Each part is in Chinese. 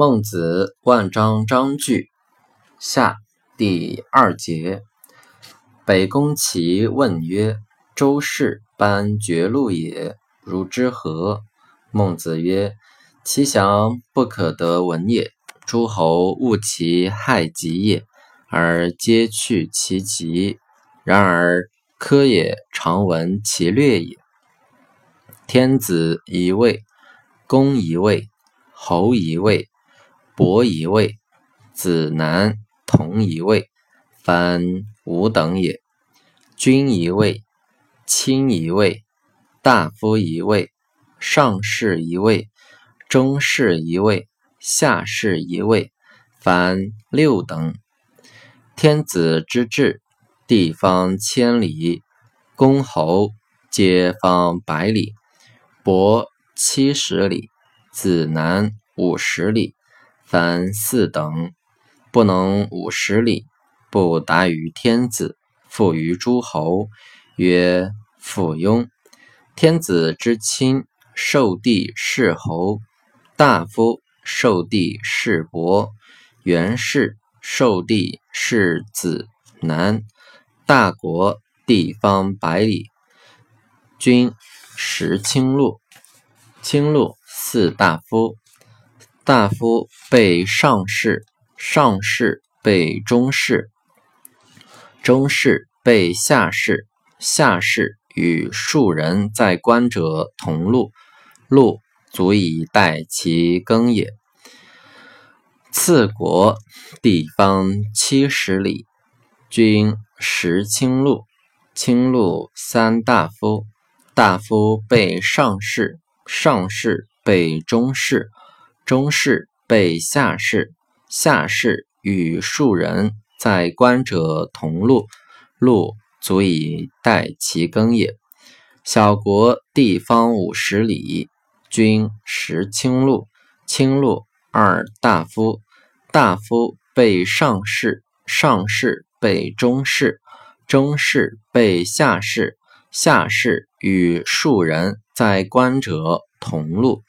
孟子万章章句下第二节。北宫齐问曰：“周氏班绝路也，如之何？”孟子曰：“其祥不可得闻也。诸侯恶其害己也，而皆去其疾；然而科也常闻其略也。天子一位，公一位，侯一位。”伯一位，子男同一位，凡五等也。君一位，卿一位，大夫一位，上士一位，中士一位，下士一位，凡六等。天子之治，地方千里，公侯皆方百里，伯七十里，子男五十里。凡四等，不能五十里，不达于天子，复于诸侯，曰附庸。天子之亲，受地是侯；大夫受地是伯；元氏受地是子男。大国地方百里，君食卿禄，卿禄四大夫。大夫被上士，上士被中士，中士被下士，下士与庶人在官者同禄，禄足以待其耕也。次国地方七十里，君十卿禄，卿禄三大夫，大夫被上士，上士被中士。中士被下士，下士与庶人在官者同禄，禄足以待其耕也。小国地方五十里，君食卿禄，卿禄二大夫，大夫被上士，上士被中士，中士被下士，下士与庶人在官者同禄，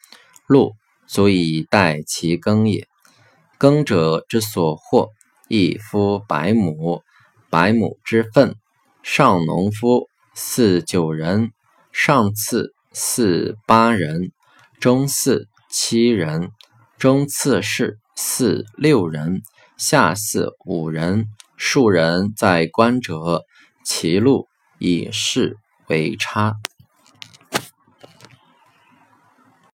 禄。足以待其耕也。耕者之所获，一夫百亩，百亩之分。上农夫四九人，上次四八人，中四七人，中次士四六人，下四五人。庶人在官者，其禄以士为差。